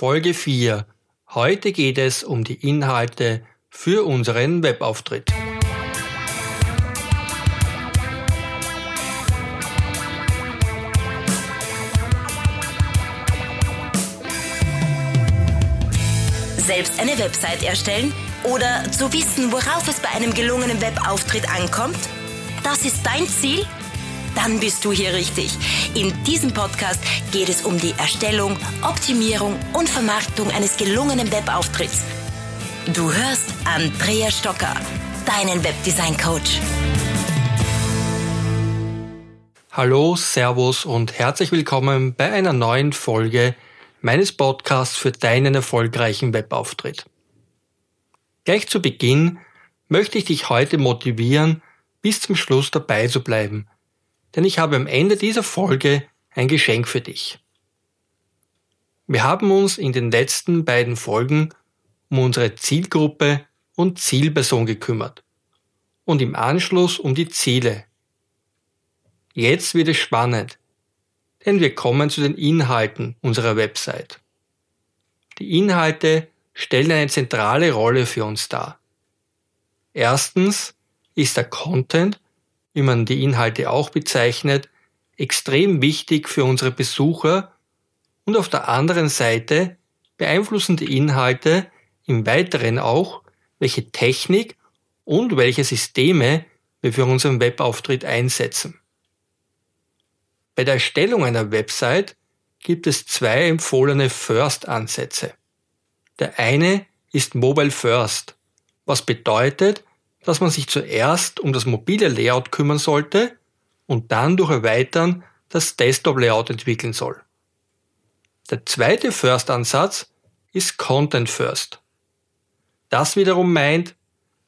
Folge 4. Heute geht es um die Inhalte für unseren Webauftritt. Selbst eine Website erstellen oder zu wissen, worauf es bei einem gelungenen Webauftritt ankommt? Das ist dein Ziel? dann bist du hier richtig. In diesem Podcast geht es um die Erstellung, Optimierung und Vermarktung eines gelungenen Webauftritts. Du hörst Andrea Stocker, deinen Webdesign-Coach. Hallo, Servus und herzlich willkommen bei einer neuen Folge meines Podcasts für deinen erfolgreichen Webauftritt. Gleich zu Beginn möchte ich dich heute motivieren, bis zum Schluss dabei zu bleiben – denn ich habe am Ende dieser Folge ein Geschenk für dich. Wir haben uns in den letzten beiden Folgen um unsere Zielgruppe und Zielperson gekümmert und im Anschluss um die Ziele. Jetzt wird es spannend, denn wir kommen zu den Inhalten unserer Website. Die Inhalte stellen eine zentrale Rolle für uns dar. Erstens ist der Content wie man die Inhalte auch bezeichnet, extrem wichtig für unsere Besucher und auf der anderen Seite beeinflussen die Inhalte im Weiteren auch, welche Technik und welche Systeme wir für unseren Webauftritt einsetzen. Bei der Erstellung einer Website gibt es zwei empfohlene First-Ansätze. Der eine ist Mobile First, was bedeutet, dass man sich zuerst um das mobile Layout kümmern sollte und dann durch Erweitern das Desktop-Layout entwickeln soll. Der zweite First-Ansatz ist Content First. Das wiederum meint,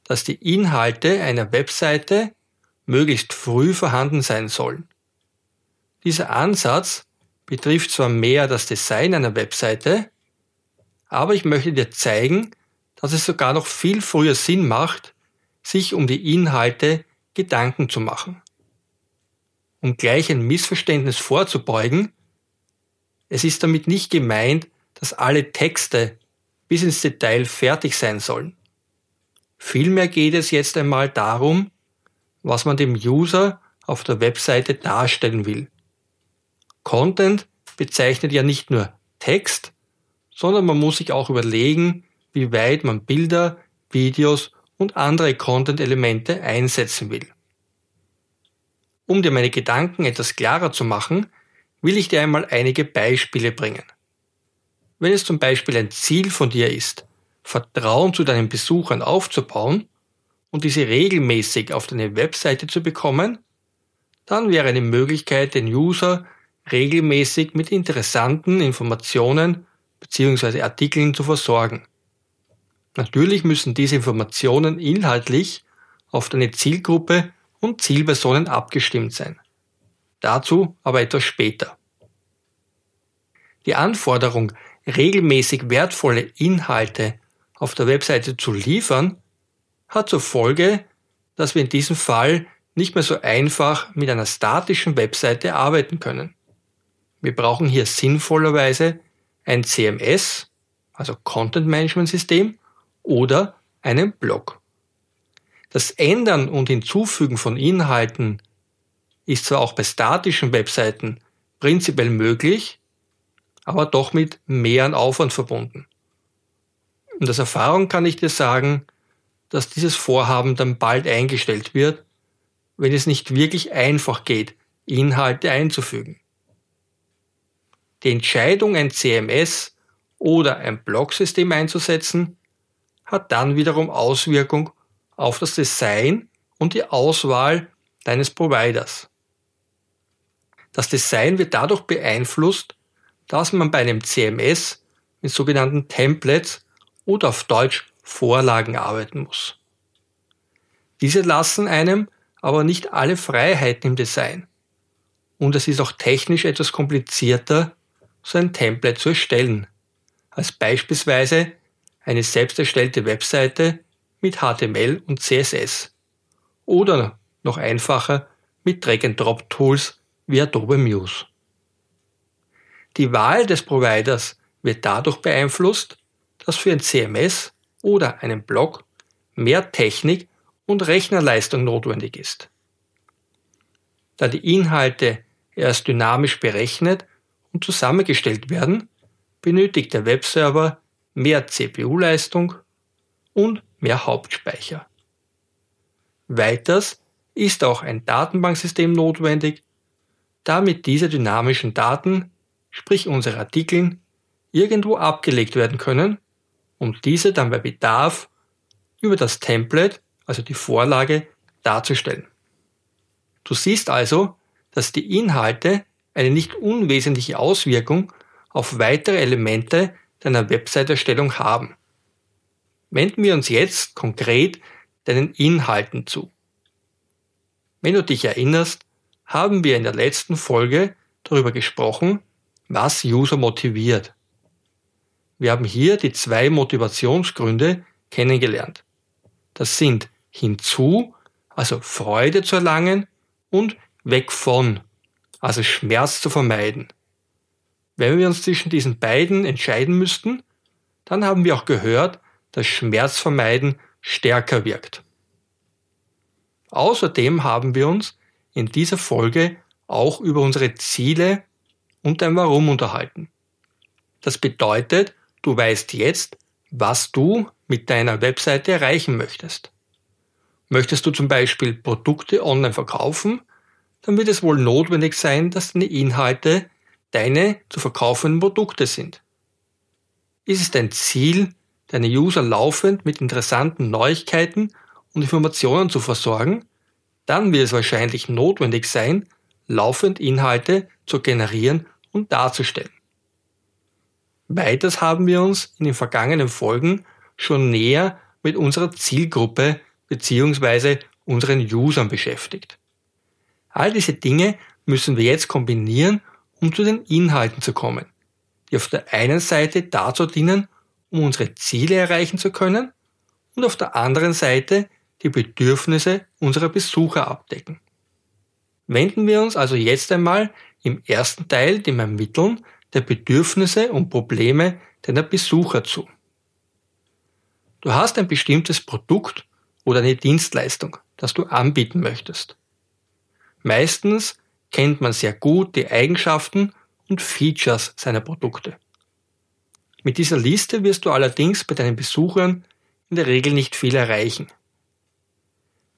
dass die Inhalte einer Webseite möglichst früh vorhanden sein sollen. Dieser Ansatz betrifft zwar mehr das Design einer Webseite, aber ich möchte dir zeigen, dass es sogar noch viel früher Sinn macht, sich um die Inhalte Gedanken zu machen. Um gleich ein Missverständnis vorzubeugen, es ist damit nicht gemeint, dass alle Texte bis ins Detail fertig sein sollen. Vielmehr geht es jetzt einmal darum, was man dem User auf der Webseite darstellen will. Content bezeichnet ja nicht nur Text, sondern man muss sich auch überlegen, wie weit man Bilder, Videos und andere Content-Elemente einsetzen will. Um dir meine Gedanken etwas klarer zu machen, will ich dir einmal einige Beispiele bringen. Wenn es zum Beispiel ein Ziel von dir ist, Vertrauen zu deinen Besuchern aufzubauen und diese regelmäßig auf deine Webseite zu bekommen, dann wäre eine Möglichkeit, den User regelmäßig mit interessanten Informationen bzw. Artikeln zu versorgen. Natürlich müssen diese Informationen inhaltlich auf deine Zielgruppe und Zielpersonen abgestimmt sein. Dazu aber etwas später. Die Anforderung, regelmäßig wertvolle Inhalte auf der Webseite zu liefern, hat zur Folge, dass wir in diesem Fall nicht mehr so einfach mit einer statischen Webseite arbeiten können. Wir brauchen hier sinnvollerweise ein CMS, also Content Management System, oder einen Blog. Das Ändern und Hinzufügen von Inhalten ist zwar auch bei statischen Webseiten prinzipiell möglich, aber doch mit mehr Aufwand verbunden. Und aus Erfahrung kann ich dir sagen, dass dieses Vorhaben dann bald eingestellt wird, wenn es nicht wirklich einfach geht, Inhalte einzufügen. Die Entscheidung, ein CMS oder ein Blogsystem einzusetzen, hat dann wiederum Auswirkung auf das Design und die Auswahl deines Providers. Das Design wird dadurch beeinflusst, dass man bei einem CMS mit sogenannten Templates oder auf Deutsch Vorlagen arbeiten muss. Diese lassen einem aber nicht alle Freiheiten im Design. Und es ist auch technisch etwas komplizierter, so ein Template zu erstellen, als beispielsweise eine selbst erstellte Webseite mit HTML und CSS. Oder noch einfacher mit Drag-and-Drop-Tools wie Adobe Muse. Die Wahl des Providers wird dadurch beeinflusst, dass für ein CMS oder einen Blog mehr Technik und Rechnerleistung notwendig ist. Da die Inhalte erst dynamisch berechnet und zusammengestellt werden, benötigt der Webserver mehr CPU-Leistung und mehr Hauptspeicher. Weiters ist auch ein Datenbanksystem notwendig, damit diese dynamischen Daten, sprich unsere Artikeln, irgendwo abgelegt werden können, um diese dann bei Bedarf über das Template, also die Vorlage, darzustellen. Du siehst also, dass die Inhalte eine nicht unwesentliche Auswirkung auf weitere Elemente deiner Website-Erstellung haben. Wenden wir uns jetzt konkret deinen Inhalten zu. Wenn du dich erinnerst, haben wir in der letzten Folge darüber gesprochen, was User motiviert. Wir haben hier die zwei Motivationsgründe kennengelernt. Das sind hinzu, also Freude zu erlangen und weg von, also Schmerz zu vermeiden. Wenn wir uns zwischen diesen beiden entscheiden müssten, dann haben wir auch gehört, dass Schmerzvermeiden stärker wirkt. Außerdem haben wir uns in dieser Folge auch über unsere Ziele und ein Warum unterhalten. Das bedeutet, du weißt jetzt, was du mit deiner Webseite erreichen möchtest. Möchtest du zum Beispiel Produkte online verkaufen, dann wird es wohl notwendig sein, dass deine Inhalte deine zu verkaufenden Produkte sind. Ist es dein Ziel, deine User laufend mit interessanten Neuigkeiten und Informationen zu versorgen, dann wird es wahrscheinlich notwendig sein, laufend Inhalte zu generieren und darzustellen. Weiters haben wir uns in den vergangenen Folgen schon näher mit unserer Zielgruppe bzw. unseren Usern beschäftigt. All diese Dinge müssen wir jetzt kombinieren, um zu den Inhalten zu kommen, die auf der einen Seite dazu dienen, um unsere Ziele erreichen zu können und auf der anderen Seite die Bedürfnisse unserer Besucher abdecken. Wenden wir uns also jetzt einmal im ersten Teil dem Ermitteln der Bedürfnisse und Probleme deiner Besucher zu. Du hast ein bestimmtes Produkt oder eine Dienstleistung, das du anbieten möchtest. Meistens kennt man sehr gut die Eigenschaften und Features seiner Produkte. Mit dieser Liste wirst du allerdings bei deinen Besuchern in der Regel nicht viel erreichen.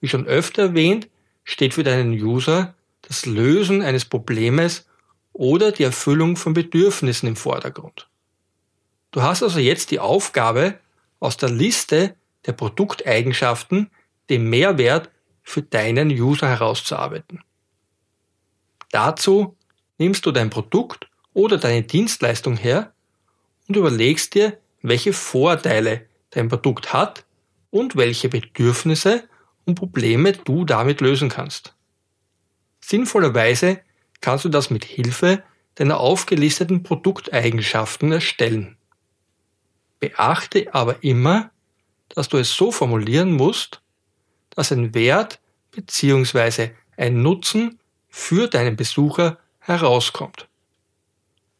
Wie schon öfter erwähnt, steht für deinen User das Lösen eines Problems oder die Erfüllung von Bedürfnissen im Vordergrund. Du hast also jetzt die Aufgabe, aus der Liste der Produkteigenschaften den Mehrwert für deinen User herauszuarbeiten. Dazu nimmst du dein Produkt oder deine Dienstleistung her und überlegst dir, welche Vorteile dein Produkt hat und welche Bedürfnisse und Probleme du damit lösen kannst. Sinnvollerweise kannst du das mit Hilfe deiner aufgelisteten Produkteigenschaften erstellen. Beachte aber immer, dass du es so formulieren musst, dass ein Wert bzw. ein Nutzen für deinen Besucher herauskommt.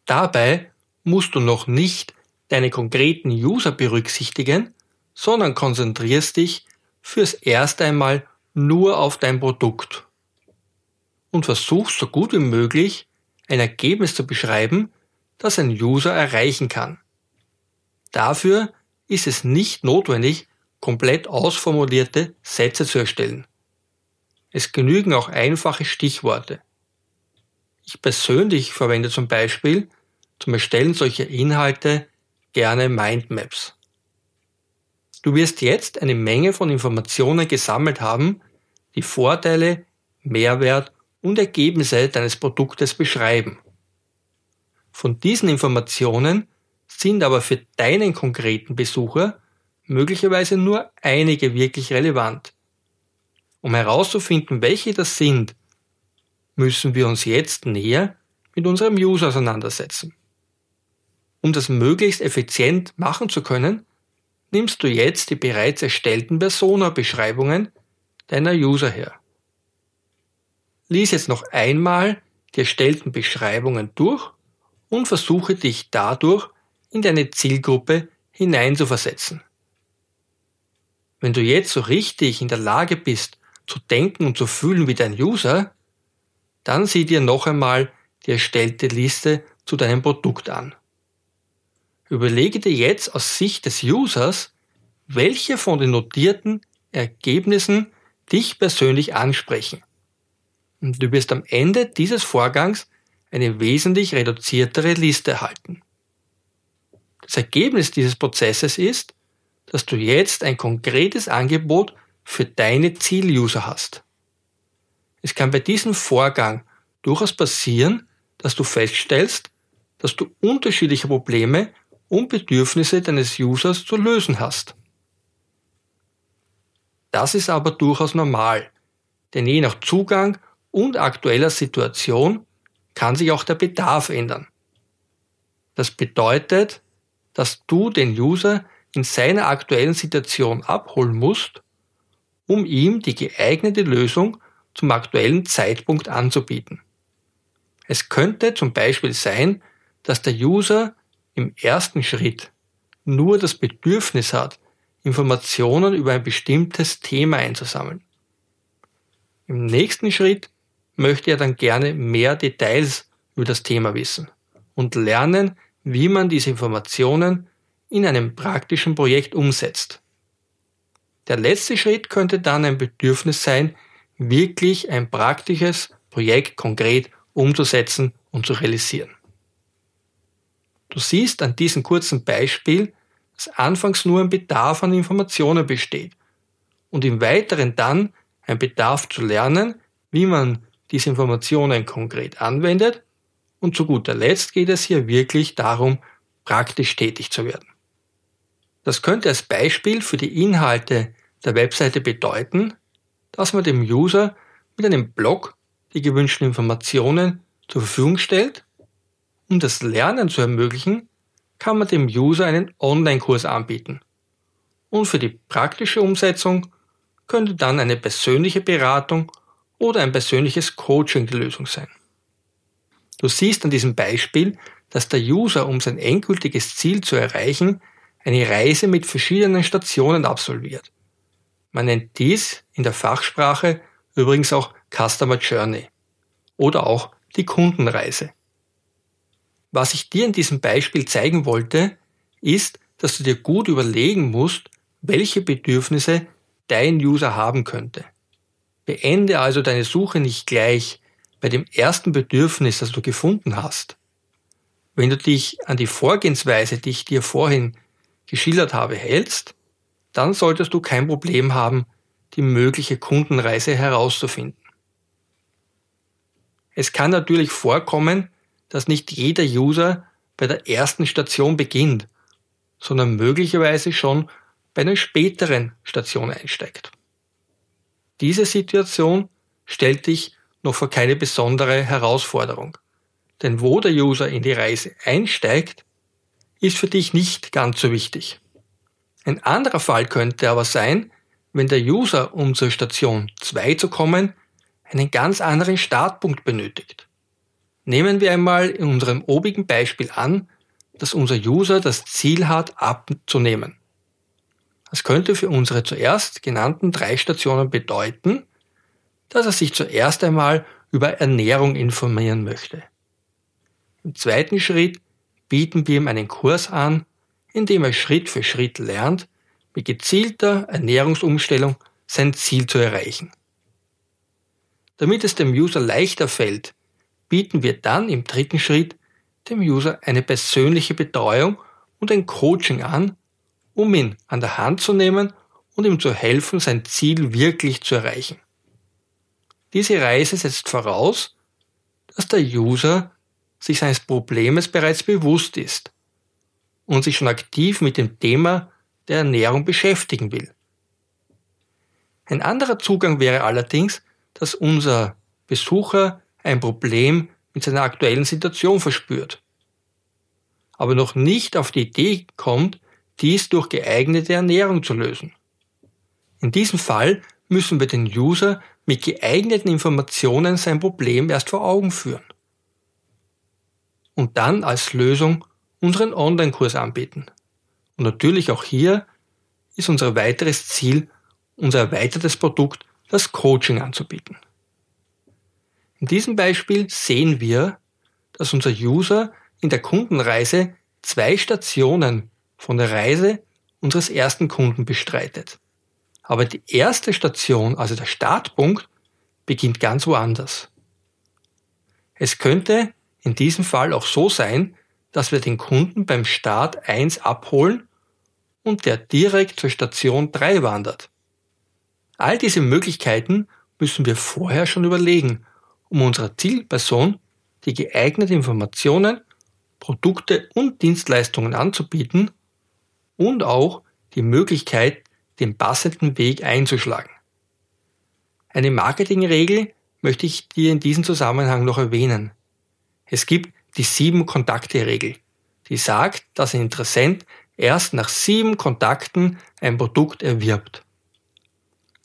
Dabei musst du noch nicht deine konkreten User berücksichtigen, sondern konzentrierst dich fürs erste einmal nur auf dein Produkt und versuchst so gut wie möglich ein Ergebnis zu beschreiben, das ein User erreichen kann. Dafür ist es nicht notwendig, komplett ausformulierte Sätze zu erstellen. Es genügen auch einfache Stichworte. Ich persönlich verwende zum Beispiel zum Erstellen solcher Inhalte gerne Mindmaps. Du wirst jetzt eine Menge von Informationen gesammelt haben, die Vorteile, Mehrwert und Ergebnisse deines Produktes beschreiben. Von diesen Informationen sind aber für deinen konkreten Besucher möglicherweise nur einige wirklich relevant. Um herauszufinden, welche das sind, müssen wir uns jetzt näher mit unserem User auseinandersetzen. Um das möglichst effizient machen zu können, nimmst du jetzt die bereits erstellten Persona-Beschreibungen deiner User her. Lies jetzt noch einmal die erstellten Beschreibungen durch und versuche dich dadurch in deine Zielgruppe hineinzuversetzen. Wenn du jetzt so richtig in der Lage bist, zu denken und zu fühlen wie dein User, dann sieh dir noch einmal die erstellte Liste zu deinem Produkt an. Überlege dir jetzt aus Sicht des Users, welche von den notierten Ergebnissen dich persönlich ansprechen. Und du wirst am Ende dieses Vorgangs eine wesentlich reduziertere Liste erhalten. Das Ergebnis dieses Prozesses ist, dass du jetzt ein konkretes Angebot für deine Ziel-User hast. Es kann bei diesem Vorgang durchaus passieren, dass du feststellst, dass du unterschiedliche Probleme und Bedürfnisse deines Users zu lösen hast. Das ist aber durchaus normal, denn je nach Zugang und aktueller Situation kann sich auch der Bedarf ändern. Das bedeutet, dass du den User in seiner aktuellen Situation abholen musst, um ihm die geeignete Lösung zum aktuellen Zeitpunkt anzubieten. Es könnte zum Beispiel sein, dass der User im ersten Schritt nur das Bedürfnis hat, Informationen über ein bestimmtes Thema einzusammeln. Im nächsten Schritt möchte er dann gerne mehr Details über das Thema wissen und lernen, wie man diese Informationen in einem praktischen Projekt umsetzt. Der letzte Schritt könnte dann ein Bedürfnis sein, wirklich ein praktisches Projekt konkret umzusetzen und zu realisieren. Du siehst an diesem kurzen Beispiel, dass anfangs nur ein Bedarf an Informationen besteht und im weiteren dann ein Bedarf zu lernen, wie man diese Informationen konkret anwendet und zu guter Letzt geht es hier wirklich darum, praktisch tätig zu werden. Das könnte als Beispiel für die Inhalte der Webseite bedeuten, dass man dem User mit einem Blog die gewünschten Informationen zur Verfügung stellt. Um das Lernen zu ermöglichen, kann man dem User einen Online-Kurs anbieten. Und für die praktische Umsetzung könnte dann eine persönliche Beratung oder ein persönliches Coaching die Lösung sein. Du siehst an diesem Beispiel, dass der User, um sein endgültiges Ziel zu erreichen, eine Reise mit verschiedenen Stationen absolviert. Man nennt dies in der Fachsprache übrigens auch Customer Journey oder auch die Kundenreise. Was ich dir in diesem Beispiel zeigen wollte, ist, dass du dir gut überlegen musst, welche Bedürfnisse dein User haben könnte. Beende also deine Suche nicht gleich bei dem ersten Bedürfnis, das du gefunden hast. Wenn du dich an die Vorgehensweise, die ich dir vorhin geschildert habe, hältst, dann solltest du kein Problem haben, die mögliche Kundenreise herauszufinden. Es kann natürlich vorkommen, dass nicht jeder User bei der ersten Station beginnt, sondern möglicherweise schon bei einer späteren Station einsteigt. Diese Situation stellt dich noch vor keine besondere Herausforderung. Denn wo der User in die Reise einsteigt, ist für dich nicht ganz so wichtig. Ein anderer Fall könnte aber sein, wenn der User, um zur Station 2 zu kommen, einen ganz anderen Startpunkt benötigt. Nehmen wir einmal in unserem obigen Beispiel an, dass unser User das Ziel hat, abzunehmen. Das könnte für unsere zuerst genannten drei Stationen bedeuten, dass er sich zuerst einmal über Ernährung informieren möchte. Im zweiten Schritt bieten wir ihm einen Kurs an, in dem er Schritt für Schritt lernt, mit gezielter Ernährungsumstellung sein Ziel zu erreichen. Damit es dem User leichter fällt, bieten wir dann im dritten Schritt dem User eine persönliche Betreuung und ein Coaching an, um ihn an der Hand zu nehmen und ihm zu helfen, sein Ziel wirklich zu erreichen. Diese Reise setzt voraus, dass der User sich seines Problems bereits bewusst ist und sich schon aktiv mit dem Thema der Ernährung beschäftigen will. Ein anderer Zugang wäre allerdings, dass unser Besucher ein Problem mit seiner aktuellen Situation verspürt, aber noch nicht auf die Idee kommt, dies durch geeignete Ernährung zu lösen. In diesem Fall müssen wir den User mit geeigneten Informationen sein Problem erst vor Augen führen und dann als Lösung unseren Online-Kurs anbieten. Und natürlich auch hier ist unser weiteres Ziel, unser erweitertes Produkt, das Coaching anzubieten. In diesem Beispiel sehen wir, dass unser User in der Kundenreise zwei Stationen von der Reise unseres ersten Kunden bestreitet. Aber die erste Station, also der Startpunkt, beginnt ganz woanders. Es könnte in diesem Fall auch so sein, dass wir den Kunden beim Start 1 abholen und der direkt zur Station 3 wandert. All diese Möglichkeiten müssen wir vorher schon überlegen, um unserer Zielperson die geeigneten Informationen, Produkte und Dienstleistungen anzubieten und auch die Möglichkeit, den passenden Weg einzuschlagen. Eine Marketingregel möchte ich dir in diesem Zusammenhang noch erwähnen. Es gibt die sieben Kontakte-Regel, die sagt, dass ein Interessent erst nach sieben Kontakten ein Produkt erwirbt.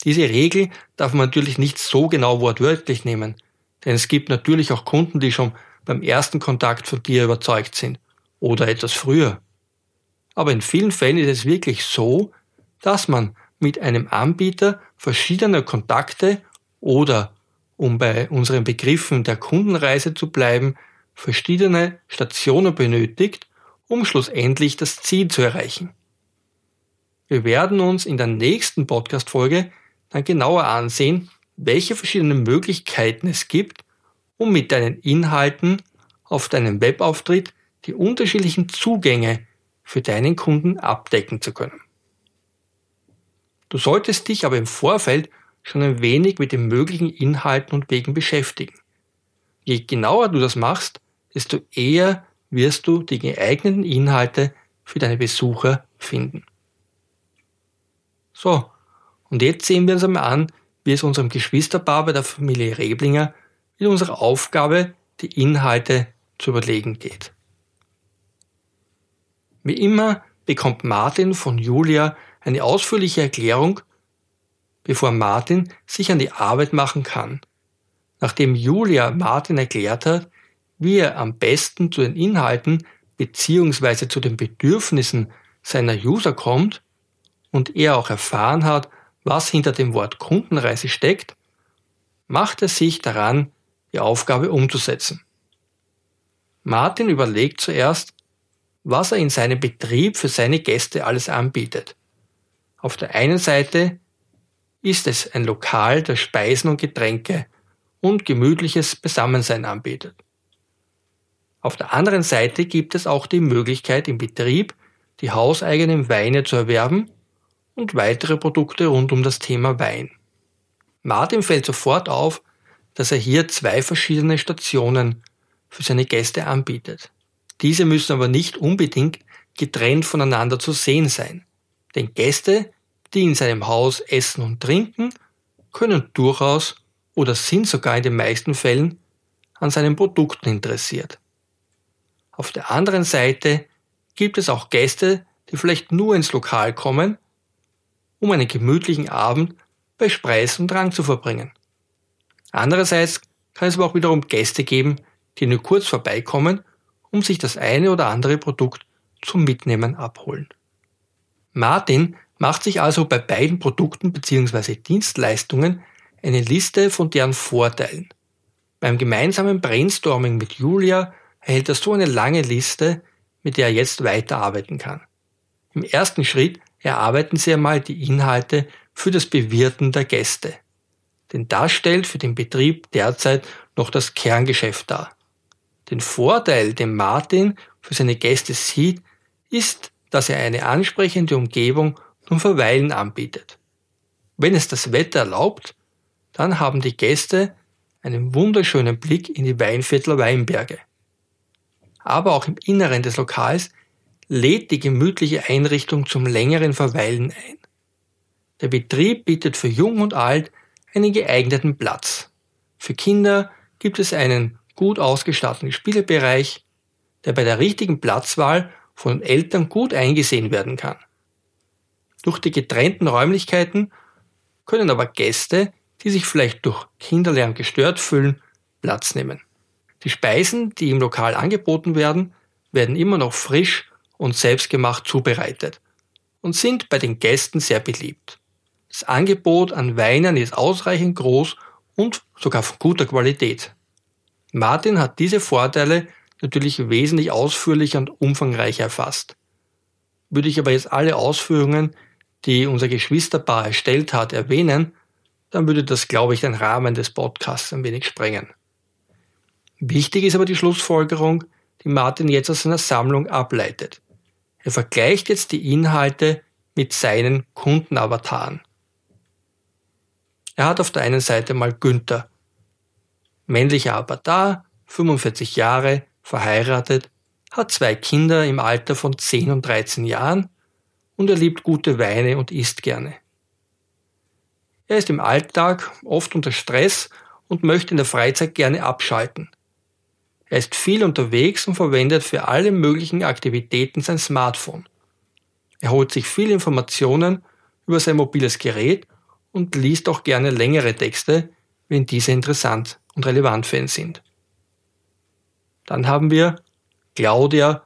Diese Regel darf man natürlich nicht so genau wortwörtlich nehmen, denn es gibt natürlich auch Kunden, die schon beim ersten Kontakt von dir überzeugt sind oder etwas früher. Aber in vielen Fällen ist es wirklich so, dass man mit einem Anbieter verschiedener Kontakte oder, um bei unseren Begriffen der Kundenreise zu bleiben, verschiedene Stationen benötigt, um schlussendlich das Ziel zu erreichen. Wir werden uns in der nächsten Podcast-Folge dann genauer ansehen, welche verschiedenen Möglichkeiten es gibt, um mit deinen Inhalten auf deinem Webauftritt die unterschiedlichen Zugänge für deinen Kunden abdecken zu können. Du solltest dich aber im Vorfeld schon ein wenig mit den möglichen Inhalten und Wegen beschäftigen. Je genauer du das machst, desto eher wirst du die geeigneten Inhalte für deine Besucher finden. So, und jetzt sehen wir uns einmal an, wie es unserem Geschwisterpaar bei der Familie Reblinger mit unserer Aufgabe, die Inhalte zu überlegen geht. Wie immer bekommt Martin von Julia eine ausführliche Erklärung, bevor Martin sich an die Arbeit machen kann. Nachdem Julia Martin erklärt hat, wie er am besten zu den Inhalten bzw. zu den Bedürfnissen seiner User kommt und er auch erfahren hat, was hinter dem Wort Kundenreise steckt, macht er sich daran, die Aufgabe umzusetzen. Martin überlegt zuerst, was er in seinem Betrieb für seine Gäste alles anbietet. Auf der einen Seite ist es ein Lokal, das Speisen und Getränke und gemütliches Beisammensein anbietet. Auf der anderen Seite gibt es auch die Möglichkeit im Betrieb, die hauseigenen Weine zu erwerben und weitere Produkte rund um das Thema Wein. Martin fällt sofort auf, dass er hier zwei verschiedene Stationen für seine Gäste anbietet. Diese müssen aber nicht unbedingt getrennt voneinander zu sehen sein. Denn Gäste, die in seinem Haus essen und trinken, können durchaus oder sind sogar in den meisten Fällen an seinen Produkten interessiert. Auf der anderen Seite gibt es auch Gäste, die vielleicht nur ins Lokal kommen, um einen gemütlichen Abend bei Speis und Drang zu verbringen. Andererseits kann es aber auch wiederum Gäste geben, die nur kurz vorbeikommen um sich das eine oder andere Produkt zum Mitnehmen abholen. Martin macht sich also bei beiden Produkten bzw. Dienstleistungen eine Liste von deren Vorteilen. Beim gemeinsamen Brainstorming mit Julia erhält er so eine lange Liste, mit der er jetzt weiterarbeiten kann. Im ersten Schritt erarbeiten sie einmal die Inhalte für das Bewirten der Gäste. Denn das stellt für den Betrieb derzeit noch das Kerngeschäft dar. Den Vorteil, den Martin für seine Gäste sieht, ist, dass er eine ansprechende Umgebung zum Verweilen anbietet. Wenn es das Wetter erlaubt, dann haben die Gäste einen wunderschönen Blick in die Weinviertler Weinberge. Aber auch im Inneren des Lokals lädt die gemütliche Einrichtung zum längeren Verweilen ein. Der Betrieb bietet für Jung und Alt einen geeigneten Platz. Für Kinder gibt es einen gut ausgestatteten Spielebereich, der bei der richtigen Platzwahl von Eltern gut eingesehen werden kann. Durch die getrennten Räumlichkeiten können aber Gäste, die sich vielleicht durch Kinderlärm gestört fühlen, Platz nehmen. Die Speisen, die im Lokal angeboten werden, werden immer noch frisch und selbstgemacht zubereitet und sind bei den Gästen sehr beliebt. Das Angebot an Weinen ist ausreichend groß und sogar von guter Qualität. Martin hat diese Vorteile natürlich wesentlich ausführlicher und umfangreicher erfasst. Würde ich aber jetzt alle Ausführungen, die unser Geschwisterpaar erstellt hat, erwähnen, dann würde das, glaube ich, den Rahmen des Podcasts ein wenig sprengen. Wichtig ist aber die Schlussfolgerung, die Martin jetzt aus seiner Sammlung ableitet. Er vergleicht jetzt die Inhalte mit seinen Kundenavataren. Er hat auf der einen Seite mal Günther, männlicher Avatar, 45 Jahre, verheiratet, hat zwei Kinder im Alter von 10 und 13 Jahren und er liebt gute Weine und isst gerne. Er ist im Alltag oft unter Stress und möchte in der Freizeit gerne abschalten. Er ist viel unterwegs und verwendet für alle möglichen Aktivitäten sein Smartphone. Er holt sich viele Informationen über sein mobiles Gerät und liest auch gerne längere Texte, wenn diese interessant und relevant für ihn sind. Dann haben wir Claudia,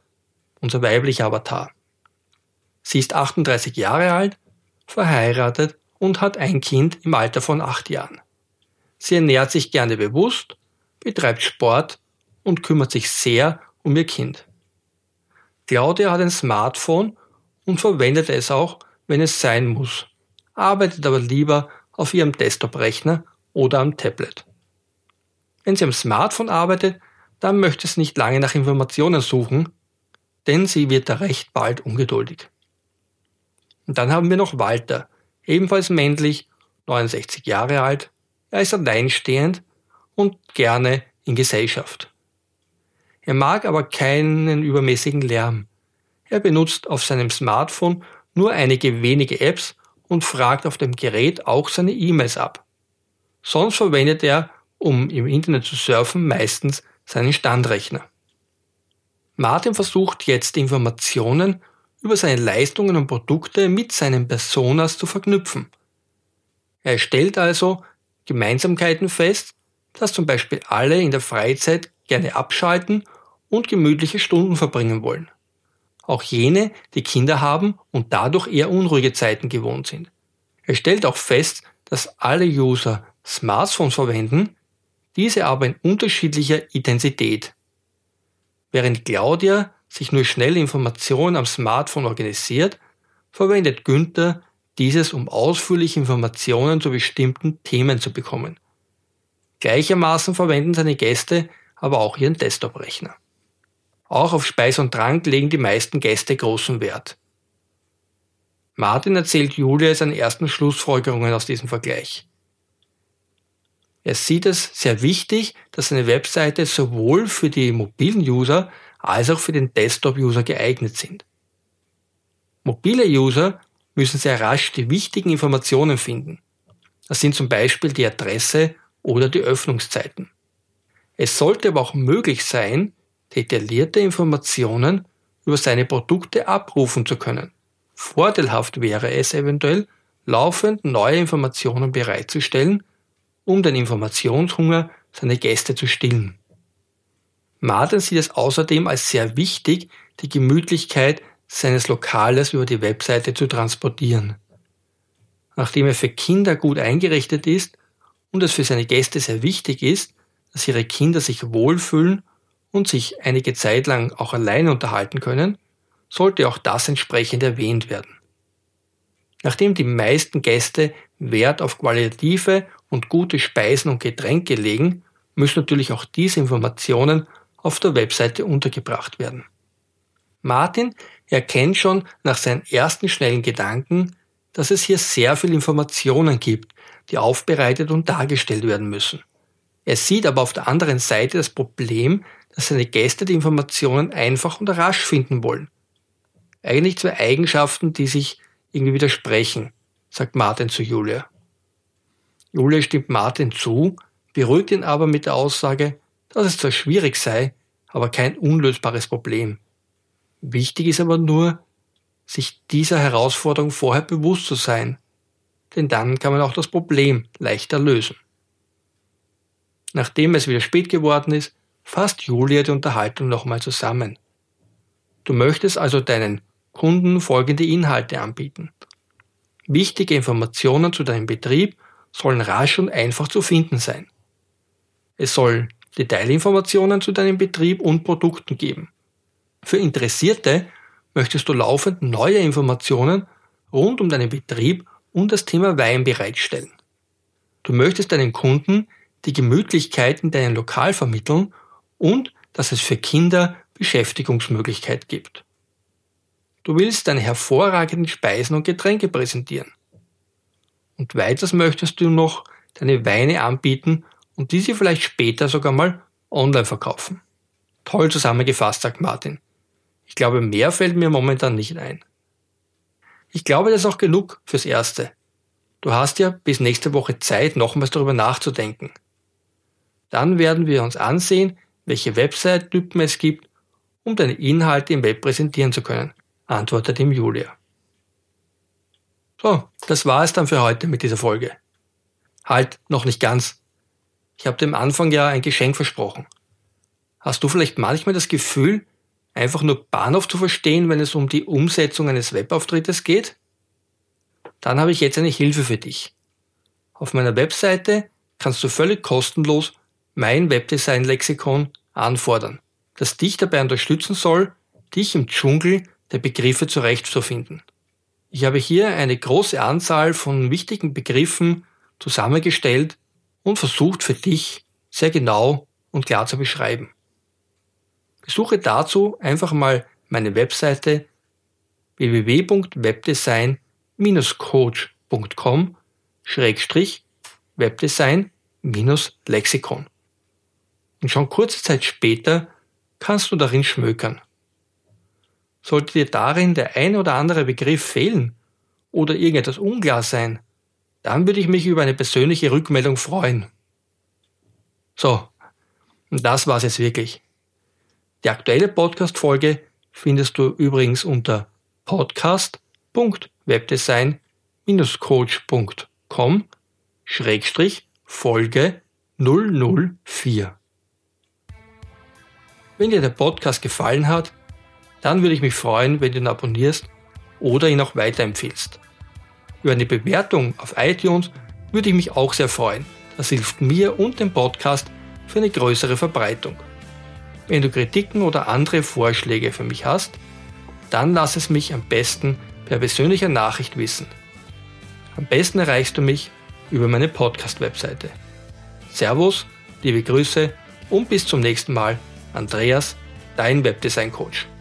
unser weiblicher Avatar. Sie ist 38 Jahre alt, verheiratet und hat ein Kind im Alter von acht Jahren. Sie ernährt sich gerne bewusst, betreibt Sport und kümmert sich sehr um ihr Kind. Claudia hat ein Smartphone und verwendet es auch, wenn es sein muss, arbeitet aber lieber auf ihrem Desktop-Rechner oder am Tablet. Wenn sie am Smartphone arbeitet, dann möchte sie nicht lange nach Informationen suchen, denn sie wird da recht bald ungeduldig. Und dann haben wir noch Walter, ebenfalls männlich, 69 Jahre alt. Er ist alleinstehend und gerne in Gesellschaft. Er mag aber keinen übermäßigen Lärm. Er benutzt auf seinem Smartphone nur einige wenige Apps und fragt auf dem Gerät auch seine E-Mails ab. Sonst verwendet er, um im Internet zu surfen, meistens seinen Standrechner. Martin versucht jetzt Informationen über seine Leistungen und Produkte mit seinen Personas zu verknüpfen. Er stellt also Gemeinsamkeiten fest, dass zum Beispiel alle in der Freizeit gerne abschalten und gemütliche Stunden verbringen wollen. Auch jene, die Kinder haben und dadurch eher unruhige Zeiten gewohnt sind. Er stellt auch fest, dass alle User Smartphones verwenden, diese aber in unterschiedlicher Intensität. Während Claudia sich nur schnelle Informationen am Smartphone organisiert, verwendet Günther dieses, um ausführliche Informationen zu bestimmten Themen zu bekommen. Gleichermaßen verwenden seine Gäste aber auch ihren Desktop-Rechner. Auch auf Speis und Trank legen die meisten Gäste großen Wert. Martin erzählt Julia seine ersten Schlussfolgerungen aus diesem Vergleich. Er sieht es sehr wichtig, dass seine Webseite sowohl für die mobilen User als auch für den Desktop-User geeignet sind. Mobile User müssen sehr rasch die wichtigen Informationen finden. Das sind zum Beispiel die Adresse oder die Öffnungszeiten. Es sollte aber auch möglich sein, detaillierte Informationen über seine Produkte abrufen zu können. Vorteilhaft wäre es eventuell, laufend neue Informationen bereitzustellen, um den Informationshunger seiner Gäste zu stillen. Martin sieht es außerdem als sehr wichtig, die Gemütlichkeit seines Lokales über die Webseite zu transportieren. Nachdem er für Kinder gut eingerichtet ist und es für seine Gäste sehr wichtig ist, dass ihre Kinder sich wohlfühlen und sich einige Zeit lang auch alleine unterhalten können, sollte auch das entsprechend erwähnt werden. Nachdem die meisten Gäste Wert auf qualitative und gute Speisen und Getränke legen, müssen natürlich auch diese Informationen auf der Webseite untergebracht werden. Martin erkennt schon nach seinen ersten schnellen Gedanken, dass es hier sehr viel Informationen gibt, die aufbereitet und dargestellt werden müssen. Er sieht aber auf der anderen Seite das Problem, dass seine Gäste die Informationen einfach und rasch finden wollen. Eigentlich zwei Eigenschaften, die sich irgendwie widersprechen, sagt Martin zu Julia. Julia stimmt Martin zu, beruhigt ihn aber mit der Aussage, dass es zwar schwierig sei, aber kein unlösbares Problem. Wichtig ist aber nur, sich dieser Herausforderung vorher bewusst zu sein, denn dann kann man auch das Problem leichter lösen. Nachdem es wieder spät geworden ist, fasst Julia die Unterhaltung nochmal zusammen. Du möchtest also deinen Kunden folgende Inhalte anbieten. Wichtige Informationen zu deinem Betrieb sollen rasch und einfach zu finden sein. Es soll Detailinformationen zu deinem Betrieb und Produkten geben. Für Interessierte möchtest du laufend neue Informationen rund um deinen Betrieb und das Thema Wein bereitstellen. Du möchtest deinen Kunden die Gemütlichkeit in deinem Lokal vermitteln und dass es für Kinder Beschäftigungsmöglichkeit gibt. Du willst deine hervorragenden Speisen und Getränke präsentieren. Und weiters möchtest du noch deine Weine anbieten und diese vielleicht später sogar mal online verkaufen. Toll zusammengefasst, sagt Martin. Ich glaube, mehr fällt mir momentan nicht ein. Ich glaube, das ist auch genug fürs Erste. Du hast ja bis nächste Woche Zeit, nochmals darüber nachzudenken. Dann werden wir uns ansehen, welche Website-Typen es gibt, um deine Inhalte im Web präsentieren zu können, antwortet ihm Julia. So, das war es dann für heute mit dieser Folge. Halt, noch nicht ganz. Ich habe dem Anfang ja ein Geschenk versprochen. Hast du vielleicht manchmal das Gefühl, einfach nur Bahnhof zu verstehen, wenn es um die Umsetzung eines Webauftrittes geht? Dann habe ich jetzt eine Hilfe für dich. Auf meiner Webseite kannst du völlig kostenlos mein Webdesign-Lexikon anfordern, das dich dabei unterstützen soll, dich im Dschungel der Begriffe zurechtzufinden. Ich habe hier eine große Anzahl von wichtigen Begriffen zusammengestellt und versucht für dich sehr genau und klar zu beschreiben. Besuche dazu einfach mal meine Webseite www.webdesign-coach.com Webdesign-Lexikon. Und schon kurze Zeit später kannst du darin schmökern. Sollte dir darin der ein oder andere Begriff fehlen oder irgendetwas unklar sein, dann würde ich mich über eine persönliche Rückmeldung freuen. So, und das war's jetzt wirklich. Die aktuelle Podcast-Folge findest du übrigens unter podcast.webdesign-coach.com Schrägstrich Folge 004. Wenn dir der Podcast gefallen hat, dann würde ich mich freuen, wenn du ihn abonnierst oder ihn auch weiterempfiehlst. Über eine Bewertung auf iTunes würde ich mich auch sehr freuen. Das hilft mir und dem Podcast für eine größere Verbreitung. Wenn du Kritiken oder andere Vorschläge für mich hast, dann lass es mich am besten per persönlicher Nachricht wissen. Am besten erreichst du mich über meine Podcast-Webseite. Servus, liebe Grüße und bis zum nächsten Mal. Andreas, dein Webdesign-Coach.